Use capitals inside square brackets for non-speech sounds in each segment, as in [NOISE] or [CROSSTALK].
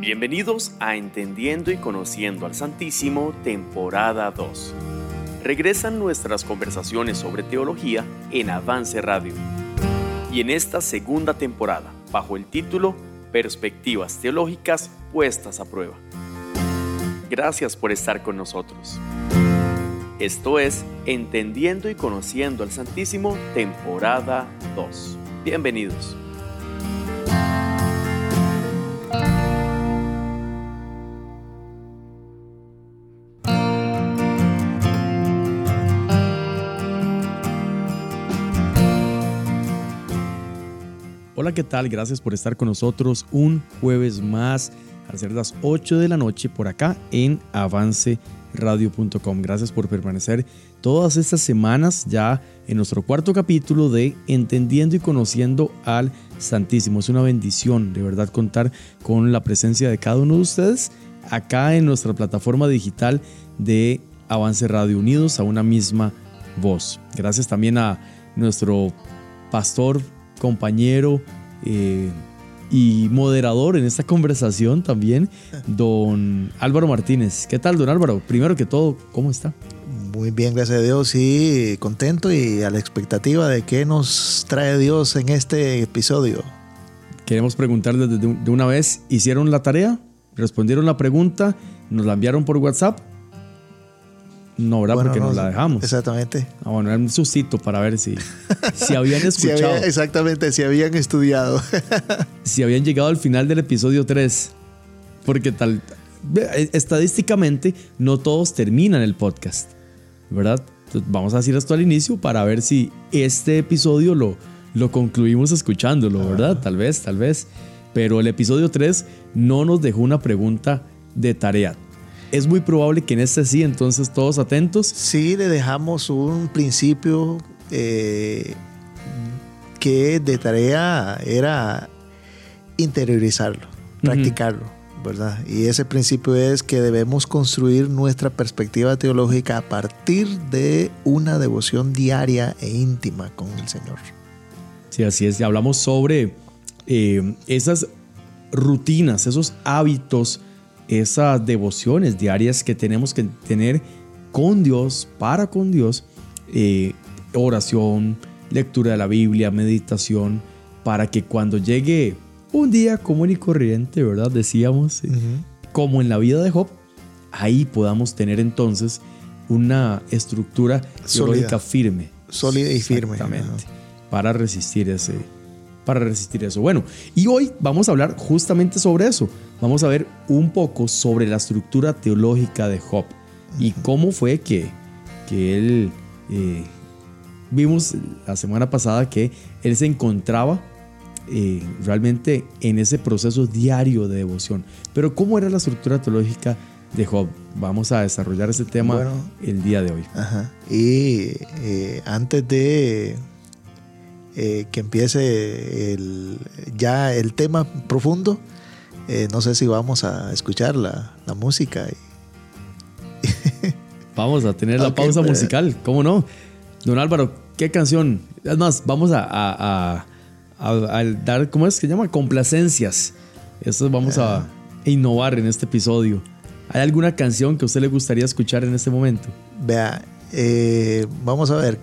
Bienvenidos a Entendiendo y Conociendo al Santísimo, temporada 2. Regresan nuestras conversaciones sobre teología en Avance Radio. Y en esta segunda temporada, bajo el título Perspectivas Teológicas puestas a prueba. Gracias por estar con nosotros. Esto es Entendiendo y Conociendo al Santísimo, temporada 2. Bienvenidos. Hola, ¿qué tal? Gracias por estar con nosotros un jueves más a ser las 8 de la noche por acá en avanceradio.com. Gracias por permanecer todas estas semanas ya en nuestro cuarto capítulo de Entendiendo y Conociendo al Santísimo. Es una bendición de verdad contar con la presencia de cada uno de ustedes acá en nuestra plataforma digital de Avance Radio Unidos a una misma voz. Gracias también a nuestro pastor compañero eh, y moderador en esta conversación también, don Álvaro Martínez. ¿Qué tal, don Álvaro? Primero que todo, ¿cómo está? Muy bien, gracias a Dios, sí, contento y a la expectativa de qué nos trae Dios en este episodio. Queremos preguntarles de una vez, ¿hicieron la tarea? ¿Respondieron la pregunta? ¿Nos la enviaron por WhatsApp? No, ¿verdad? Porque nos la dejamos. Exactamente. Ah, bueno, era un sustito para ver si, [LAUGHS] si habían escuchado. exactamente, si habían estudiado. [LAUGHS] si habían llegado al final del episodio 3. Porque tal. Estadísticamente, no todos terminan el podcast. ¿Verdad? Entonces, vamos a decir esto al inicio para ver si este episodio lo, lo concluimos escuchándolo, ¿verdad? Tal vez, tal vez. Pero el episodio 3 no nos dejó una pregunta de tarea es muy probable que en este sí, entonces todos atentos. Sí, le dejamos un principio eh, que de tarea era interiorizarlo, practicarlo, ¿verdad? Y ese principio es que debemos construir nuestra perspectiva teológica a partir de una devoción diaria e íntima con el Señor. Sí, así es. Y hablamos sobre eh, esas rutinas, esos hábitos esas devociones diarias que tenemos que tener con Dios, para con Dios, eh, oración, lectura de la Biblia, meditación, para que cuando llegue un día común y corriente, ¿verdad? Decíamos, como en la vida de Job, ahí podamos tener entonces una estructura teológica firme. Sólida y firme. Exactamente. Para resistir ese, para resistir eso. Bueno, y hoy vamos a hablar justamente sobre eso. Vamos a ver un poco sobre la estructura teológica de Job y cómo fue que, que él... Eh, vimos la semana pasada que él se encontraba eh, realmente en ese proceso diario de devoción. Pero ¿cómo era la estructura teológica de Job? Vamos a desarrollar ese tema el día de hoy. Y eh, antes de que empiece el, ya el tema profundo. Eh, no sé si vamos a escuchar la, música. [LAUGHS] vamos a tener la pausa pues. musical, ¿cómo no? Don Álvaro, ¿qué canción? Es más, vamos a, dar, ¿cómo es que se llama? Complacencias. Eso vamos a ah. innovar en este episodio. ¿Hay alguna canción que a usted le gustaría escuchar en este momento? Vea, eh, vamos a ver,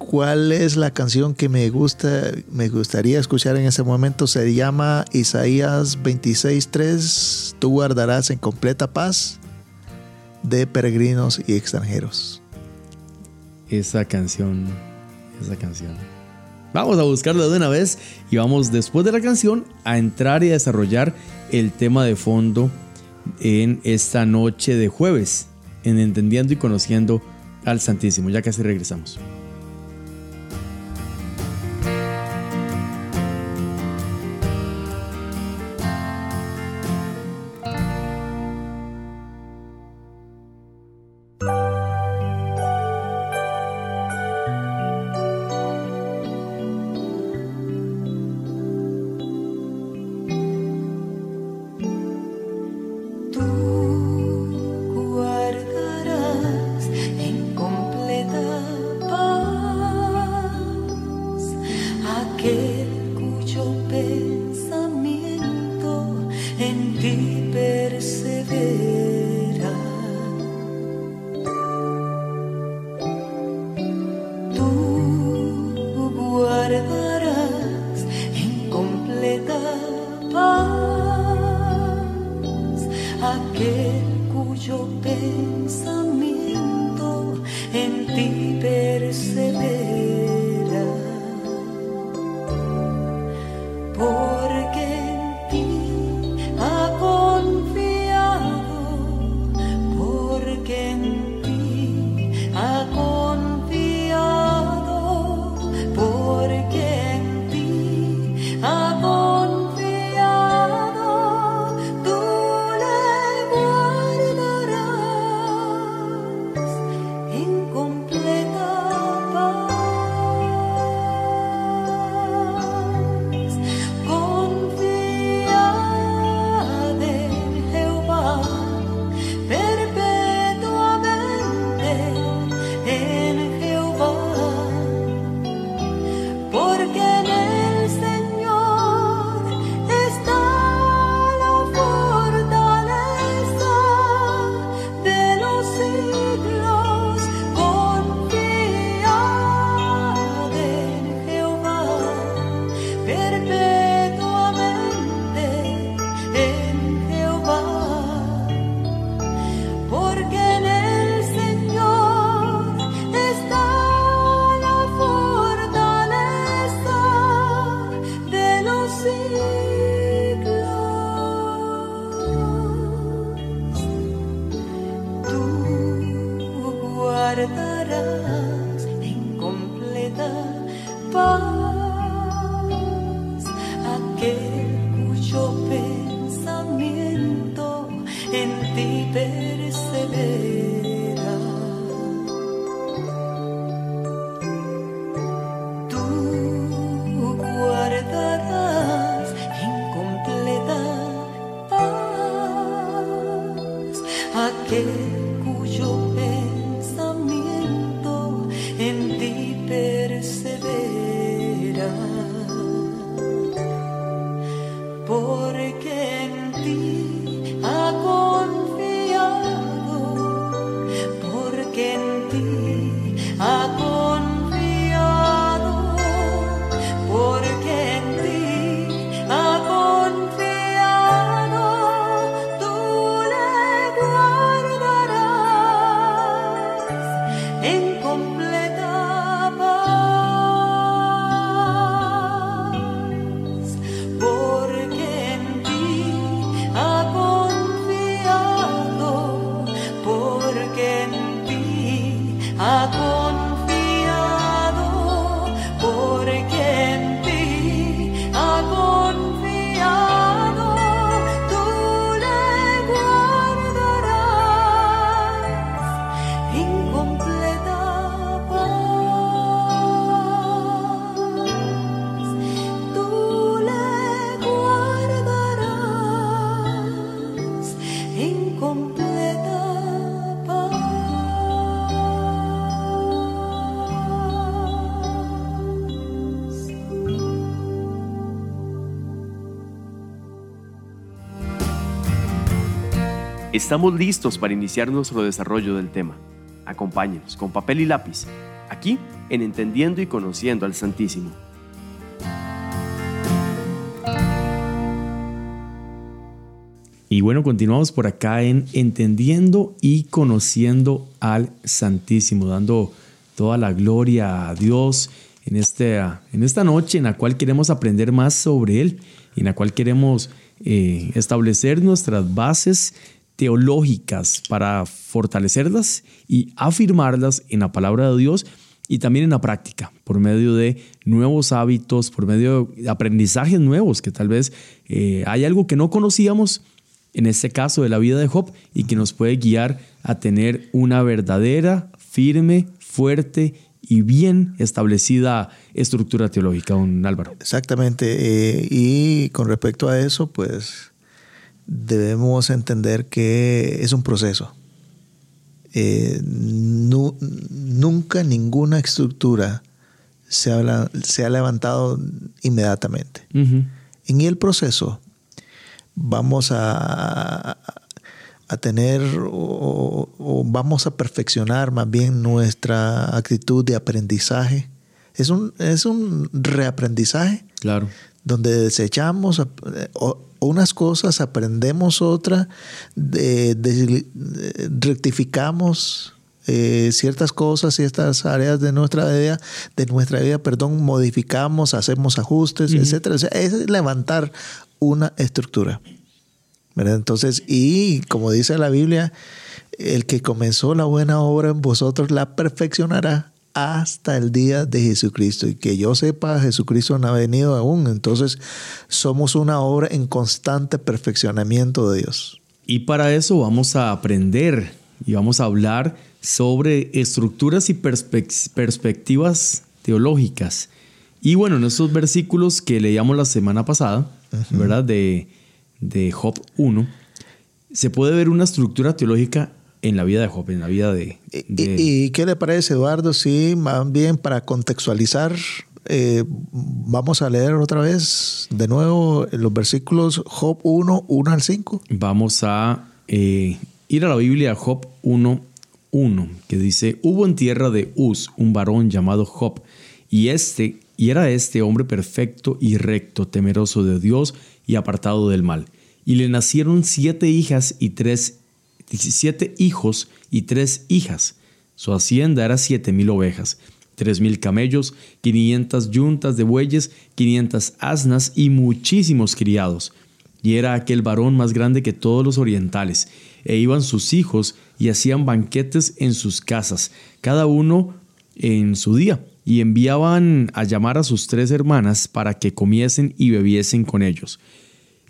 cuál es la canción que me gusta, me gustaría escuchar en ese momento. Se llama Isaías 26:3. Tú guardarás en completa paz de peregrinos y extranjeros. Esa canción, esa canción. Vamos a buscarla de una vez y vamos después de la canción a entrar y a desarrollar el tema de fondo en esta noche de jueves, en Entendiendo y Conociendo al Santísimo. Ya casi regresamos. ti persevero. ti. Estamos listos para iniciar nuestro desarrollo del tema. Acompáñenos con papel y lápiz, aquí en Entendiendo y Conociendo al Santísimo. Y bueno, continuamos por acá en Entendiendo y Conociendo al Santísimo, dando toda la gloria a Dios en, este, en esta noche en la cual queremos aprender más sobre Él y en la cual queremos eh, establecer nuestras bases teológicas para fortalecerlas y afirmarlas en la palabra de Dios y también en la práctica, por medio de nuevos hábitos, por medio de aprendizajes nuevos, que tal vez eh, hay algo que no conocíamos, en este caso de la vida de Job, y que nos puede guiar a tener una verdadera, firme, fuerte y bien establecida estructura teológica, don Álvaro. Exactamente, eh, y con respecto a eso, pues debemos entender que es un proceso. Eh, nunca ninguna estructura se ha, se ha levantado inmediatamente. En el proceso vamos a, a tener o, vamos a perfeccionar más bien nuestra actitud de aprendizaje. Es un, es un reaprendizaje. Claro. Donde desechamos eh, unas cosas, aprendemos otras, rectificamos eh, ciertas cosas, ciertas áreas de nuestra vida, de nuestra vida, perdón, modificamos, hacemos ajustes, etcétera. es levantar una estructura. Entonces, y como dice la Biblia, el que comenzó la buena obra en vosotros la perfeccionará hasta el día de Jesucristo. Y que yo sepa, Jesucristo no ha venido aún. Entonces somos una obra en constante perfeccionamiento de Dios. Y para eso vamos a aprender y vamos a hablar sobre estructuras y perspectivas teológicas. Y bueno, en esos versículos que leíamos la semana pasada, ¿verdad? De, de Job 1, se puede ver una estructura teológica en la vida de Job, en la vida de... ¿Y, qué le parece, Eduardo? Sí, más bien para contextualizar, eh, vamos a leer otra vez de nuevo los versículos Job 1, 1 al 5. Vamos a eh, ir a la Biblia, Job 1, 1, que dice, hubo en tierra de Uz un varón llamado Job, y este y era este hombre perfecto y recto, temeroso de Dios y apartado del mal. Y le nacieron siete hijas y tres, siete hijos y tres hijas. Su hacienda era siete mil ovejas, tres mil camellos, quinientas yuntas de bueyes, quinientas asnas y muchísimos criados. Y era aquel varón más grande que todos los orientales. E iban sus hijos y hacían banquetes en sus casas, cada uno en su día, y enviaban a llamar a sus tres hermanas para que comiesen y bebiesen con ellos.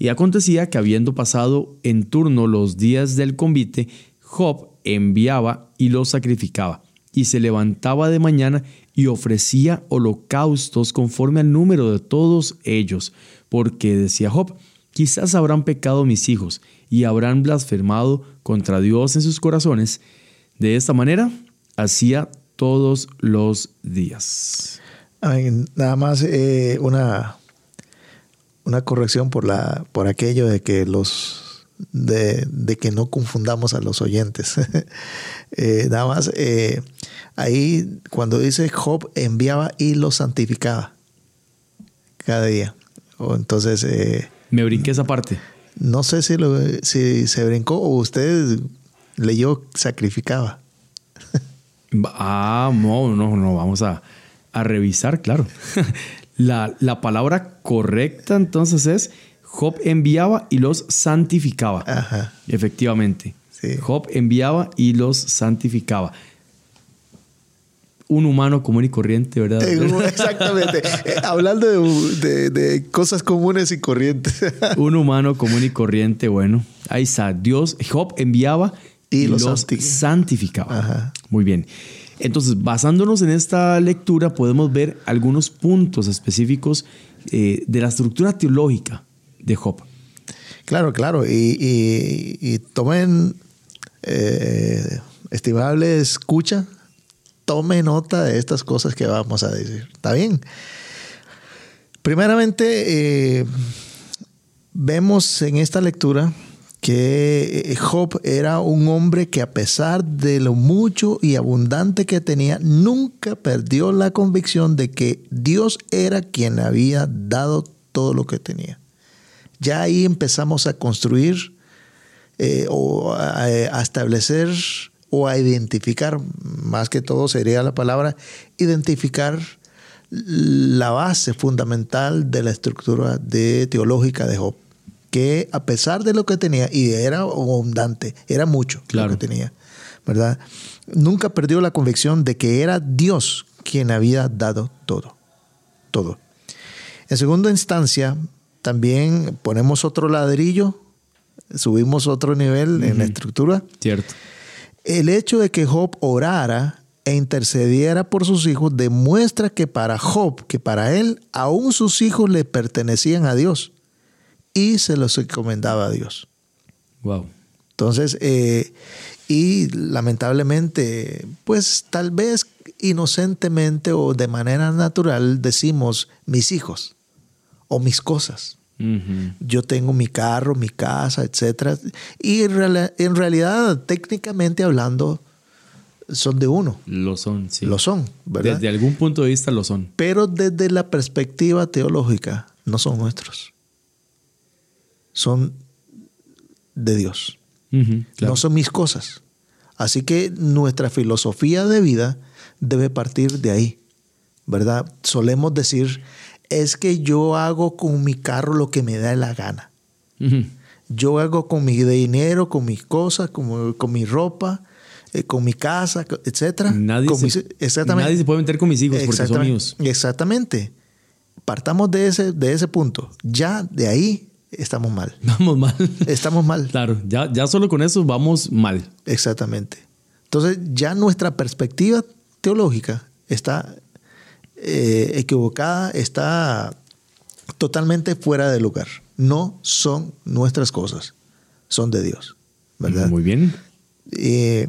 Y acontecía que habiendo pasado en turno los días del convite, Job enviaba y los sacrificaba, y se levantaba de mañana y ofrecía holocaustos conforme al número de todos ellos, porque decía Job, quizás habrán pecado mis hijos y habrán blasfemado contra Dios en sus corazones. De esta manera hacía todos los días. nada más eh, una, una corrección por, la, por aquello de que los de, que no confundamos a los oyentes. [LAUGHS] Eh, nada más, eh, ahí cuando dice Job enviaba y los santificaba cada día. O entonces... Me brinqué esa parte. No sé si, lo, si se brincó o usted leyó sacrificaba. [LAUGHS] Ah, no, no, no, vamos a, revisar, claro. [LAUGHS] la, la, palabra correcta entonces es Job enviaba y los santificaba. Ajá. Efectivamente. Job enviaba y los santificaba. Un humano común y corriente, ¿verdad? Eh, exactamente. [LAUGHS] Eh, hablando de, de, cosas comunes y corrientes. [LAUGHS] Un humano común y corriente, bueno. Ahí está. Dios, Job enviaba y, los, santificaba. Muy bien. Entonces, basándonos en esta lectura, podemos ver algunos puntos específicos eh, de la estructura teológica de Job. Claro, claro. Y, tomen, eh, estimable escucha, tome nota de estas cosas que vamos a decir. ¿Está bien? Primeramente, eh, vemos en esta lectura que eh, Job era un hombre que a pesar de lo mucho y abundante que tenía, nunca perdió la convicción de que Dios era quien había dado todo lo que tenía. Ya ahí empezamos a construir eh, o a, establecer o a identificar, más que todo sería la palabra, identificar la base fundamental de la estructura teológica de Job que a pesar de lo que tenía, y era abundante, era mucho lo que tenía, ¿verdad? Nunca perdió la convicción de que era Dios quien había dado todo, todo. En segunda instancia, también ponemos otro ladrillo, subimos otro nivel en la estructura. Cierto. El hecho de que Job orara e intercediera por sus hijos demuestra que para Job, que para él, aún sus hijos le pertenecían a Dios y se los encomendaba a Dios. Wow. Entonces, eh, y lamentablemente, pues tal vez inocentemente o de manera natural decimos mis hijos o mis cosas. Yo tengo mi carro, mi casa, etc. Y en, realidad, técnicamente hablando, son de uno. Lo son, sí. Lo son, ¿verdad? Desde algún punto de vista lo son. Pero desde la perspectiva teológica, no son nuestros son de Dios. No son mis cosas. Así que nuestra filosofía de vida debe partir de ahí, ¿verdad? Solemos decir, es que yo hago con mi carro lo que me da la gana. Yo hago con mi dinero, con mis cosas, con, con mi ropa, eh, con mi casa, etc. Nadie, se, nadie se puede meter con mis hijos porque son míos. Exactamente. Partamos de ese, de ese punto. Ya de ahí estamos mal. Vamos mal. Estamos mal. Claro, ya, ya solo con eso vamos mal. Exactamente. Entonces ya nuestra perspectiva teológica está eh, equivocada, está totalmente fuera de lugar. No son nuestras cosas, son de Dios. ¿Verdad? Muy bien. Eh,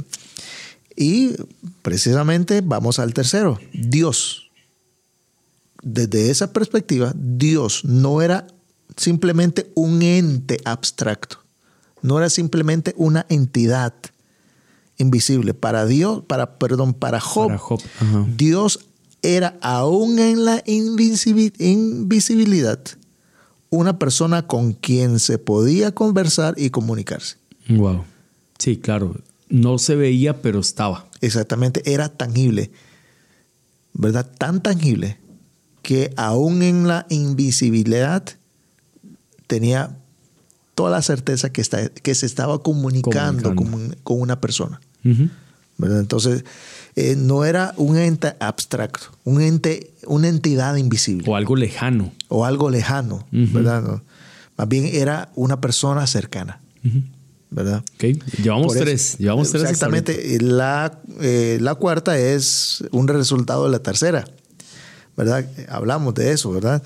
y precisamente vamos al tercero, Dios. Desde esa perspectiva, Dios no era simplemente un ente abstracto, no era simplemente una entidad invisible. Para Dios, para, perdón, para Job, Dios era aún en la invisibilidad una persona con quien se podía conversar y comunicarse. Wow. Sí, claro. No se veía, pero estaba. Exactamente, era tangible. ¿Verdad? Tan tangible que aún en la invisibilidad tenía toda la certeza que, está, que se estaba comunicando, Con, una persona. Entonces, eh, no era un ente abstracto, un ente, una entidad invisible. O algo lejano. O algo lejano, ¿verdad? Más bien era una persona cercana. ¿Verdad? Llevamos tres. Llevamos tres exactamente. La, eh, la cuarta es un resultado de la tercera. ¿Verdad? Hablamos de eso, ¿verdad?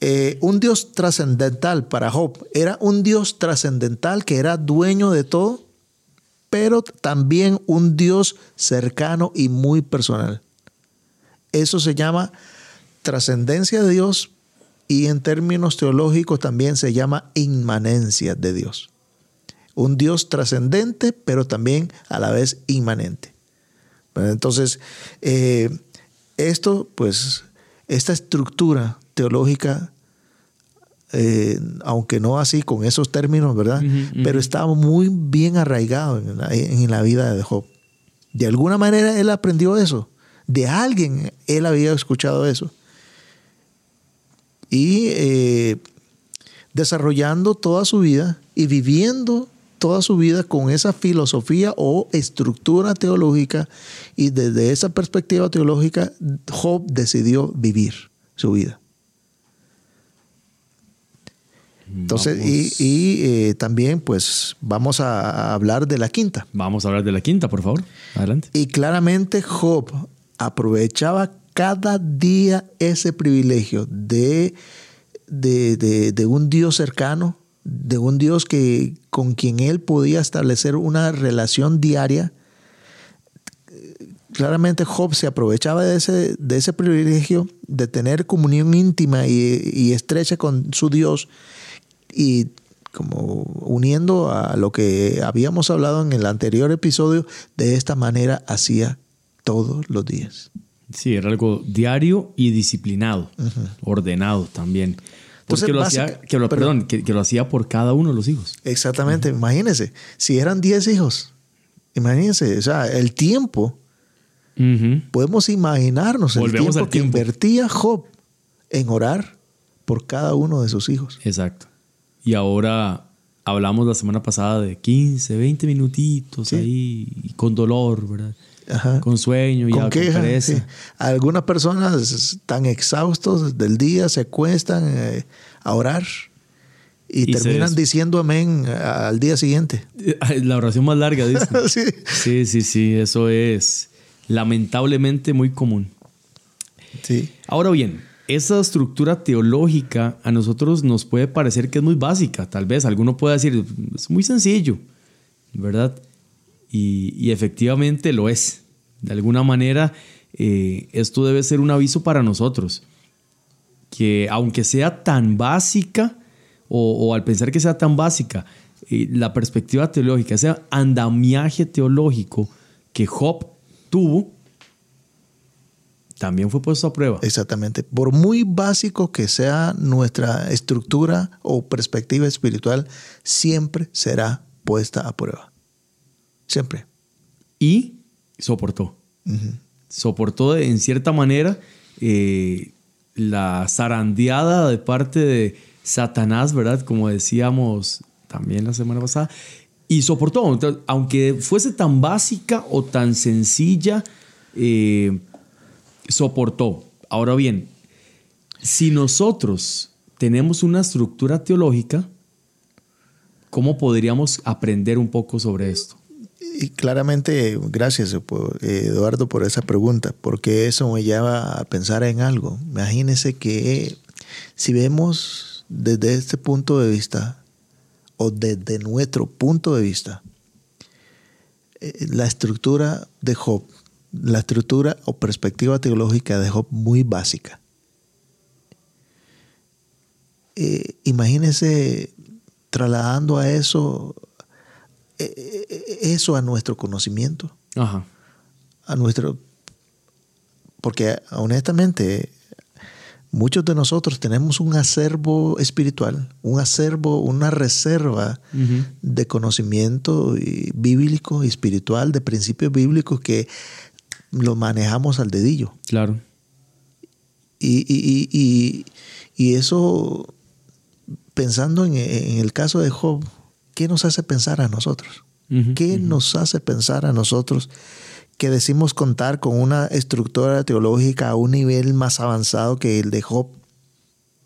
Eh, un Dios trascendental para Job era un Dios trascendental que era dueño de todo pero también un Dios cercano y muy personal. Eso se llama trascendencia de Dios y en términos teológicos también se llama inmanencia de Dios. Un Dios trascendente, pero también a la vez inmanente. Entonces, eh, esto, pues, esta estructura teológica eh, aunque no así con esos términos, ¿verdad? Pero estaba muy bien arraigado en la, vida de Job. De alguna manera él aprendió eso. De alguien él había escuchado eso. Y eh, desarrollando toda su vida y viviendo toda su vida con esa filosofía o estructura teológica y desde esa perspectiva teológica Job decidió vivir su vida. Entonces, y, eh, también pues vamos a hablar de la quinta. Vamos a hablar de la quinta, por favor. Adelante. Y claramente Job aprovechaba cada día ese privilegio de, de, un Dios cercano, de un Dios que, con quien él podía establecer una relación diaria. Claramente Job se aprovechaba de ese, de ese privilegio de tener comunión íntima y, y estrecha con su Dios y como uniendo a lo que habíamos hablado en el anterior episodio, de esta manera hacía todos los días. Sí, era algo diario y disciplinado, ordenado también. Porque lo hacía, que lo, perdón, que, lo hacía por cada uno de los hijos. Exactamente, imagínense, si eran 10 hijos, imagínense, o sea, el tiempo, podemos imaginarnos el tiempo que invertía Job en orar por cada uno de sus hijos. Exacto. Y ahora hablamos la semana pasada de 15, 20 minutitos ahí, con dolor, ¿verdad? Con sueño y con queja, Algunas personas están exhaustos del día, se acuestan eh, a orar y, terminan diciendo amén al día siguiente. [LAUGHS] La oración más larga, [LAUGHS] sí. sí, sí, sí, eso es lamentablemente muy común. Sí. Ahora bien, esa estructura teológica a nosotros nos puede parecer que es muy básica, tal vez alguno puede decir, es muy sencillo, ¿verdad? Y, efectivamente lo es. De alguna manera, eh, esto debe ser un aviso para nosotros, que aunque sea tan básica, o, al pensar que sea tan básica, eh, la perspectiva teológica, ese andamiaje teológico que Job tuvo, también fue puesto a prueba. Exactamente. Por muy básico que sea nuestra estructura o perspectiva espiritual, siempre será puesta a prueba. Siempre. Y soportó. Soportó en cierta manera eh, la zarandeada de parte de Satanás, ¿verdad? Como decíamos también la semana pasada. Y soportó, aunque fuese tan básica o tan sencilla, eh, soportó. Ahora bien, si nosotros tenemos una estructura teológica, ¿cómo podríamos aprender un poco sobre esto? Y claramente, gracias Eduardo por esa pregunta, porque eso me lleva a pensar en algo. Imagínese que si vemos desde este punto de vista, o desde nuestro punto de vista, eh, la estructura de Job la estructura o perspectiva teológica de Job muy básica. Eh, imagínense trasladando a eso, eh, eh, eso a nuestro conocimiento, a nuestro porque honestamente muchos de nosotros tenemos un acervo espiritual, un acervo, una reserva de conocimiento bíblico y espiritual, de principios bíblicos que lo manejamos al dedillo. Claro. Y, y, y, eso, pensando en, el caso de Job, ¿qué nos hace pensar a nosotros? ¿Qué nos hace pensar a nosotros que decimos contar con una estructura teológica a un nivel más avanzado que el de Job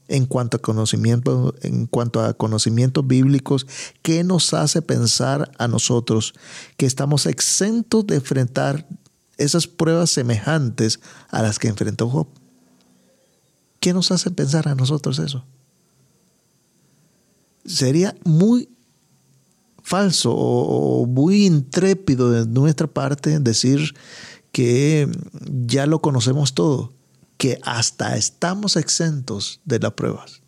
en cuanto a conocimiento, en cuanto a conocimientos bíblicos, ¿qué nos hace pensar a nosotros que estamos exentos de enfrentar esas pruebas semejantes a las que enfrentó Job? ¿Qué nos hace pensar a nosotros eso? Sería muy falso o, muy intrépido de nuestra parte decir que ya lo conocemos todo, que hasta estamos exentos de las pruebas.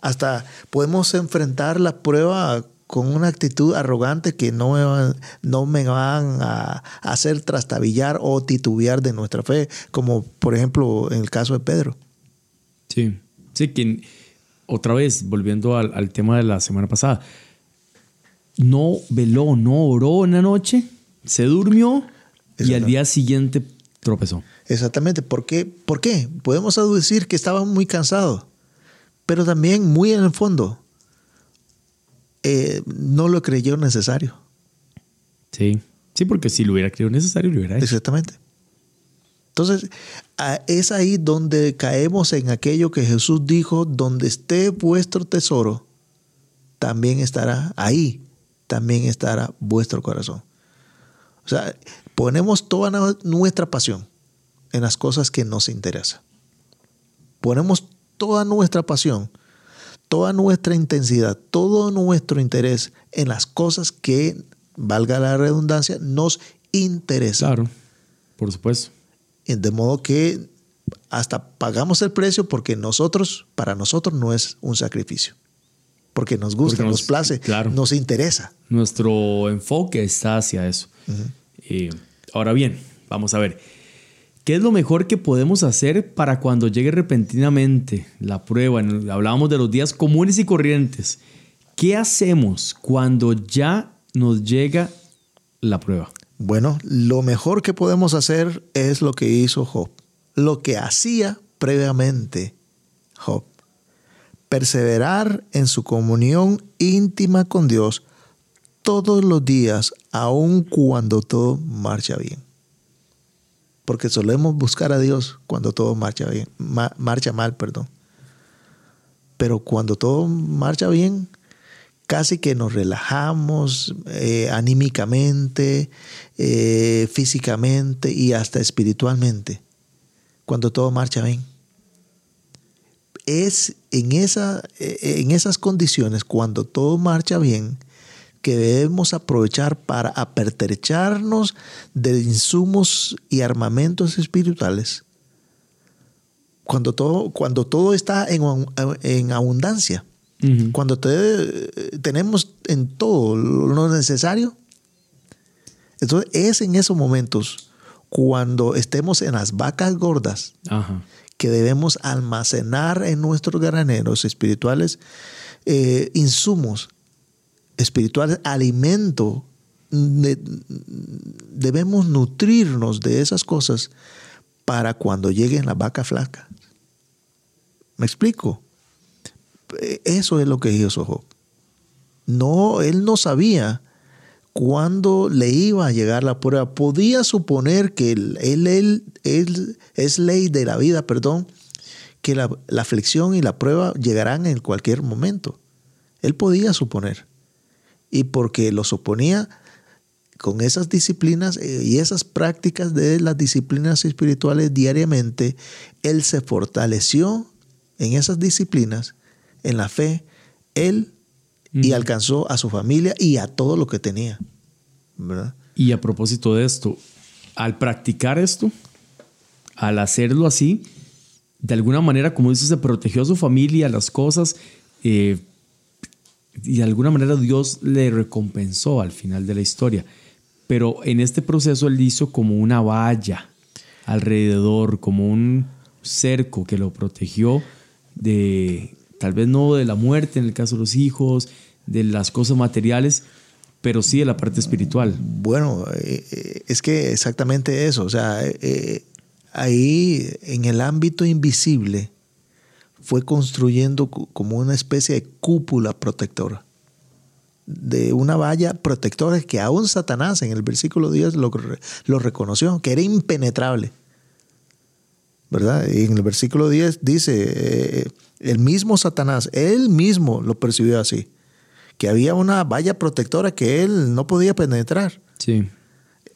Hasta podemos enfrentar la prueba con una actitud arrogante que no me van, no me van a hacer trastabillar o titubear de nuestra fe, como por ejemplo en el caso de Pedro. Sí, sí, que otra vez, volviendo al, al tema de la semana pasada, no veló, no oró en la noche, se durmió y al día siguiente tropezó. Exactamente. ¿Por qué? ¿Por qué? Podemos aducir que estaba muy cansado, pero también muy en el fondo eh, no lo creyó necesario. Sí, sí, porque si lo hubiera creído necesario, lo hubiera hecho. Exactamente. Entonces, es ahí donde caemos en aquello que Jesús dijo, donde esté vuestro tesoro, también estará ahí también estará vuestro corazón. O sea, ponemos toda nuestra pasión en las cosas que nos interesan. Ponemos toda nuestra pasión, toda nuestra intensidad, todo nuestro interés en las cosas que, valga la redundancia, nos interesan. Claro, por supuesto. De modo que hasta pagamos el precio porque nosotros, para nosotros no es un sacrificio porque nos gusta, nos, place, nos interesa. Nuestro enfoque está hacia eso. Eh, ahora bien, vamos a ver. ¿Qué es lo mejor que podemos hacer para cuando llegue repentinamente la prueba? Hablábamos de los días comunes y corrientes. ¿Qué hacemos cuando ya nos llega la prueba? Bueno, lo mejor que podemos hacer es lo que hizo Job, lo que hacía previamente Job perseverar en su comunión íntima con Dios todos los días, aun cuando todo marcha bien. Porque solemos buscar a Dios cuando todo marcha bien, marcha mal, perdón. Pero cuando todo marcha bien, casi que nos relajamos eh, anímicamente, eh, físicamente y hasta espiritualmente, cuando todo marcha bien es en, esa, en esas condiciones, cuando todo marcha bien, que debemos aprovechar para apertrecharnos de insumos y armamentos espirituales. Cuando todo, cuando todo está en, en abundancia, cuando tenemos en todo lo necesario, entonces es en esos momentos cuando estemos en las vacas gordas que debemos almacenar en nuestros graneros espirituales eh, insumos espirituales, alimento. debemos nutrirnos de esas cosas para cuando lleguen las vacas flacas. ¿Me explico? Eso es lo que hizo Job. No, él no sabía cuándo le iba a llegar la prueba. Podía suponer que él, él, él, es ley de la vida, perdón, que la, aflicción y la prueba llegarán en cualquier momento. Él podía suponer. Y porque lo suponía con esas disciplinas eh, y esas prácticas de las disciplinas espirituales diariamente, él se fortaleció en esas disciplinas, en la fe, él y alcanzó a su familia y a todo lo que tenía. Y a propósito de esto, al practicar esto, al hacerlo así, de alguna manera, como dices, se protegió a su familia, las cosas, eh, y de alguna manera Dios le recompensó al final de la historia. Pero en este proceso él hizo como una valla alrededor, como un cerco que lo protegió de, tal vez no de la muerte en el caso de los hijos, de las cosas materiales, pero sí de la parte espiritual. Bueno, eh, eh, es que exactamente eso, o sea, eh, ahí en el ámbito invisible fue construyendo como una especie de cúpula protectora, de una valla protectora que aún Satanás en el versículo 10 lo, lo reconoció, que era impenetrable. ¿Verdad? Y en el versículo 10 dice, el mismo Satanás, él mismo lo percibió así que había una valla protectora que él no podía penetrar. Sí.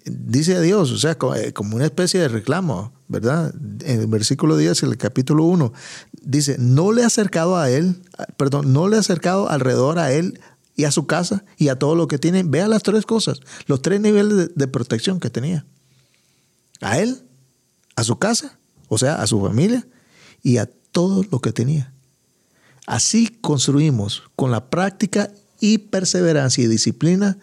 Dice a Dios, o sea, eh, como una especie de reclamo, ¿verdad? En el versículo 10, el capítulo 1, dice, no le ha acercado a él, perdón, no le ha acercado alrededor a él y a su casa y a todo lo que tiene. Vea las tres cosas, los tres niveles de protección que tenía. A él, a su casa, o sea, a su familia y a todo lo que tenía. Así construimos con la práctica y perseverancia y disciplina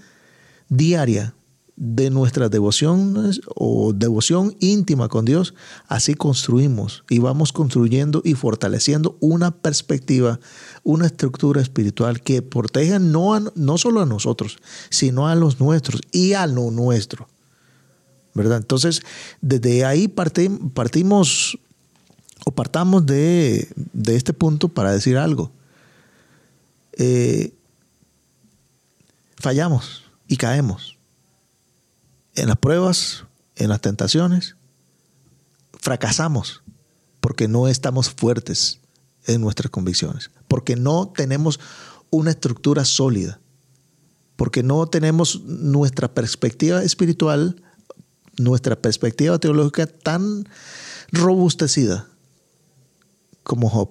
diaria de nuestras devociones o devoción íntima con Dios, así construimos y vamos construyendo y fortaleciendo una perspectiva, una estructura espiritual que proteja no, no solo a nosotros, sino a los nuestros y a lo nuestro. ¿Verdad? Entonces, desde ahí partimos o partamos de, este punto para decir algo. Eh, fallamos y caemos. En las pruebas, en las tentaciones, fracasamos porque no estamos fuertes en nuestras convicciones, porque no tenemos una estructura sólida, porque no tenemos nuestra perspectiva espiritual, nuestra perspectiva teológica tan robustecida como Job.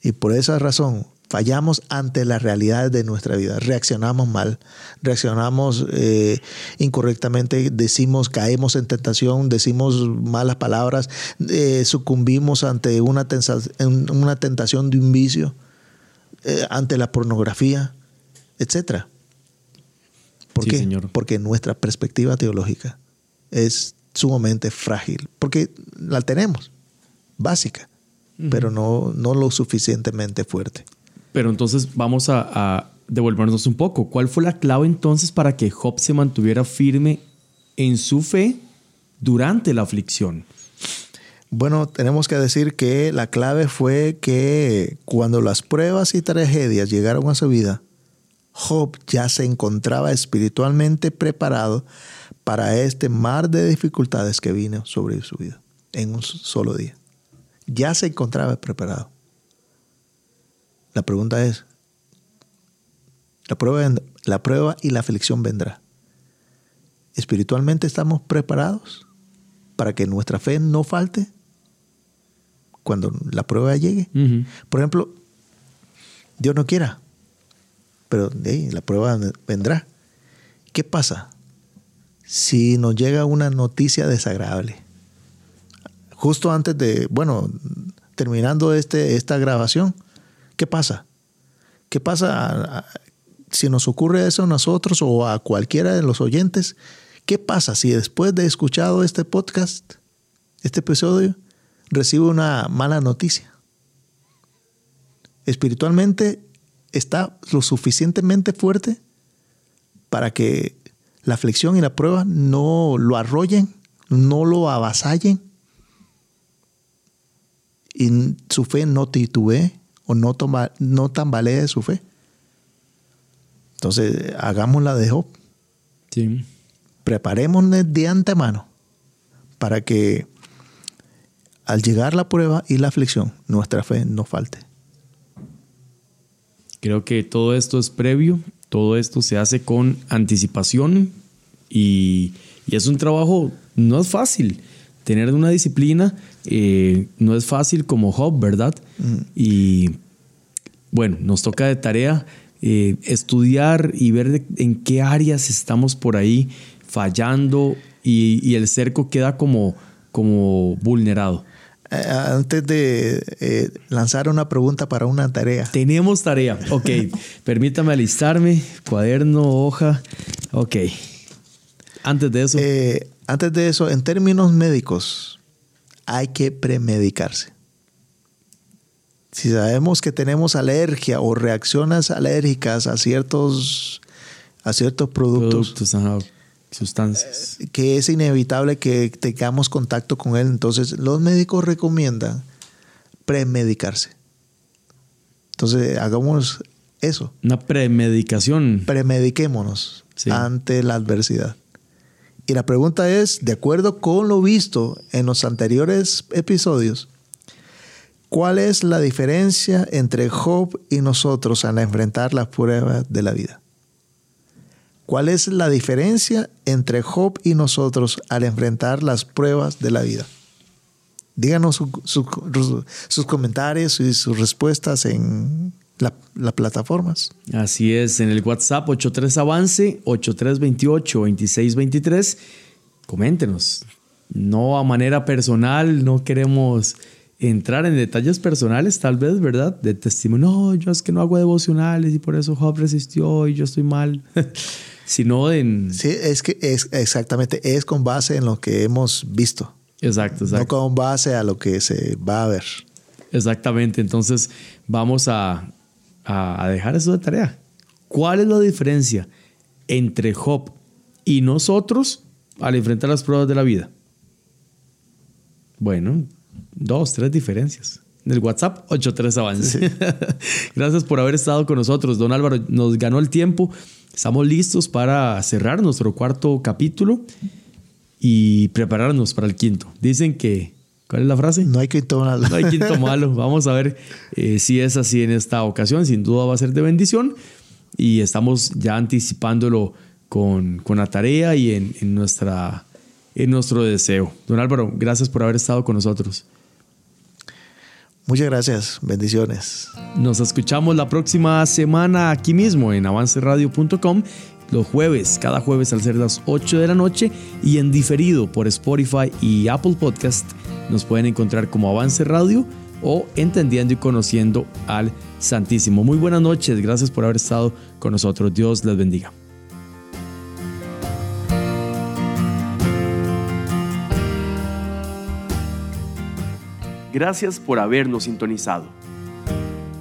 Y por esa razón fallamos ante las realidades de nuestra vida, reaccionamos mal, reaccionamos eh, incorrectamente, decimos, caemos en tentación, decimos malas palabras, eh, sucumbimos ante una, una, tentación de un vicio, eh, ante la pornografía, etc. ¿Por qué? Señor. Porque nuestra perspectiva teológica es sumamente frágil, porque la tenemos, básica, pero no, no lo suficientemente fuerte. Pero entonces vamos a, devolvernos un poco. ¿Cuál fue la clave entonces para que Job se mantuviera firme en su fe durante la aflicción? Bueno, tenemos que decir que la clave fue que cuando las pruebas y tragedias llegaron a su vida, Job ya se encontraba espiritualmente preparado para este mar de dificultades que vino sobre su vida en un solo día. Ya se encontraba preparado. La pregunta es, la prueba, la prueba y la aflicción vendrá. ¿Espiritualmente estamos preparados para que nuestra fe no falte cuando la prueba llegue? Por ejemplo, Dios no quiera, pero la prueba vendrá. ¿Qué pasa si nos llega una noticia desagradable? Justo antes de, bueno, terminando este, esta grabación, ¿Qué pasa? ¿Qué pasa si nos ocurre eso a nosotros o a cualquiera de los oyentes? ¿Qué pasa si después de escuchado este podcast, este episodio, recibe una mala noticia? Espiritualmente está lo suficientemente fuerte para que la aflicción y la prueba no lo arrollen, no lo avasallen y su fe no titubee o no, toma, no tambalee su fe. Entonces, hagámosla de Job. Sí. Preparémonos de antemano para que al llegar la prueba y la aflicción, nuestra fe no falte. Creo que todo esto es previo, todo esto se hace con anticipación y, y es un trabajo, no es fácil. Tener una disciplina eh, no es fácil como Job, ¿verdad? Y bueno, nos toca de tarea eh, estudiar y ver en qué áreas estamos por ahí fallando y, el cerco queda como, como vulnerado. Eh, antes de lanzar una pregunta para una tarea. Tenemos tarea. Ok, [LAUGHS] permítame alistarme. Cuaderno, hoja. Ok. Antes de eso. Antes de eso, en términos médicos, hay que premedicarse. Si sabemos que tenemos alergia o reacciones alérgicas a ciertos, a ciertos productos, productos sustancias. Que es inevitable que tengamos contacto con él, entonces los médicos recomiendan premedicarse. Entonces, hagamos eso. Una premedicación. Premediquémonos ante la adversidad. Y la pregunta es, de acuerdo con lo visto en los anteriores episodios, ¿cuál es la diferencia entre Job y nosotros al enfrentar las pruebas de la vida? ¿Cuál es la diferencia entre Job y nosotros al enfrentar las pruebas de la vida? Díganos sus comentarios y sus respuestas en las plataformas. Así es, en el WhatsApp 83 Avance 8328 2623. Coméntenos. No a manera personal, no queremos entrar en detalles personales, tal vez, ¿verdad? De testimonio. No, yo es que no hago devocionales y por eso Job resistió y yo estoy mal. [LAUGHS] Sino en. Sí, es que es exactamente, es con base en lo que hemos visto. Exacto, exacto. No con base a lo que se va a ver. Exactamente. Entonces, vamos a, a dejar eso de tarea. ¿Cuál es la diferencia entre Job y nosotros al enfrentar las pruebas de la vida? Bueno, dos, tres diferencias. En el WhatsApp, 83 avances. [LAUGHS] Gracias por haber estado con nosotros. Don Álvaro, nos ganó el tiempo. Estamos listos para cerrar nuestro cuarto capítulo y prepararnos para el quinto. Dicen que, ¿cuál es la frase? No hay quinto malo. No hay quinto malo. [LAUGHS] Vamos a ver eh, si es así en esta ocasión. Sin duda va a ser de bendición y estamos ya anticipándolo con, con la tarea y en, en, nuestra, en nuestro deseo. Don Álvaro, gracias por haber estado con nosotros. Muchas gracias, bendiciones. Nos escuchamos la próxima semana aquí mismo en avanceradio.com los jueves, cada jueves al ser las 8 de la noche y en diferido por Spotify y Apple Podcast nos pueden encontrar como Avance Radio o entendiendo y conociendo al Santísimo. Muy buenas noches, gracias por haber estado con nosotros. Dios les bendiga. Gracias por habernos sintonizado.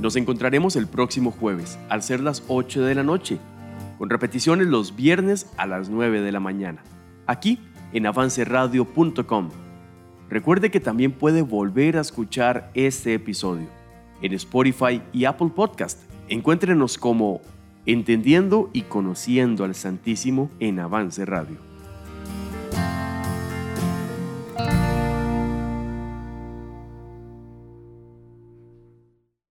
Nos encontraremos el próximo jueves al ser las 8 de la noche con repeticiones los viernes a las 9 de la mañana, aquí en avanceradio.com. Recuerde que también puede volver a escuchar este episodio en Spotify y Apple Podcast. Encuéntrenos como Entendiendo y Conociendo al Santísimo en Avance Radio.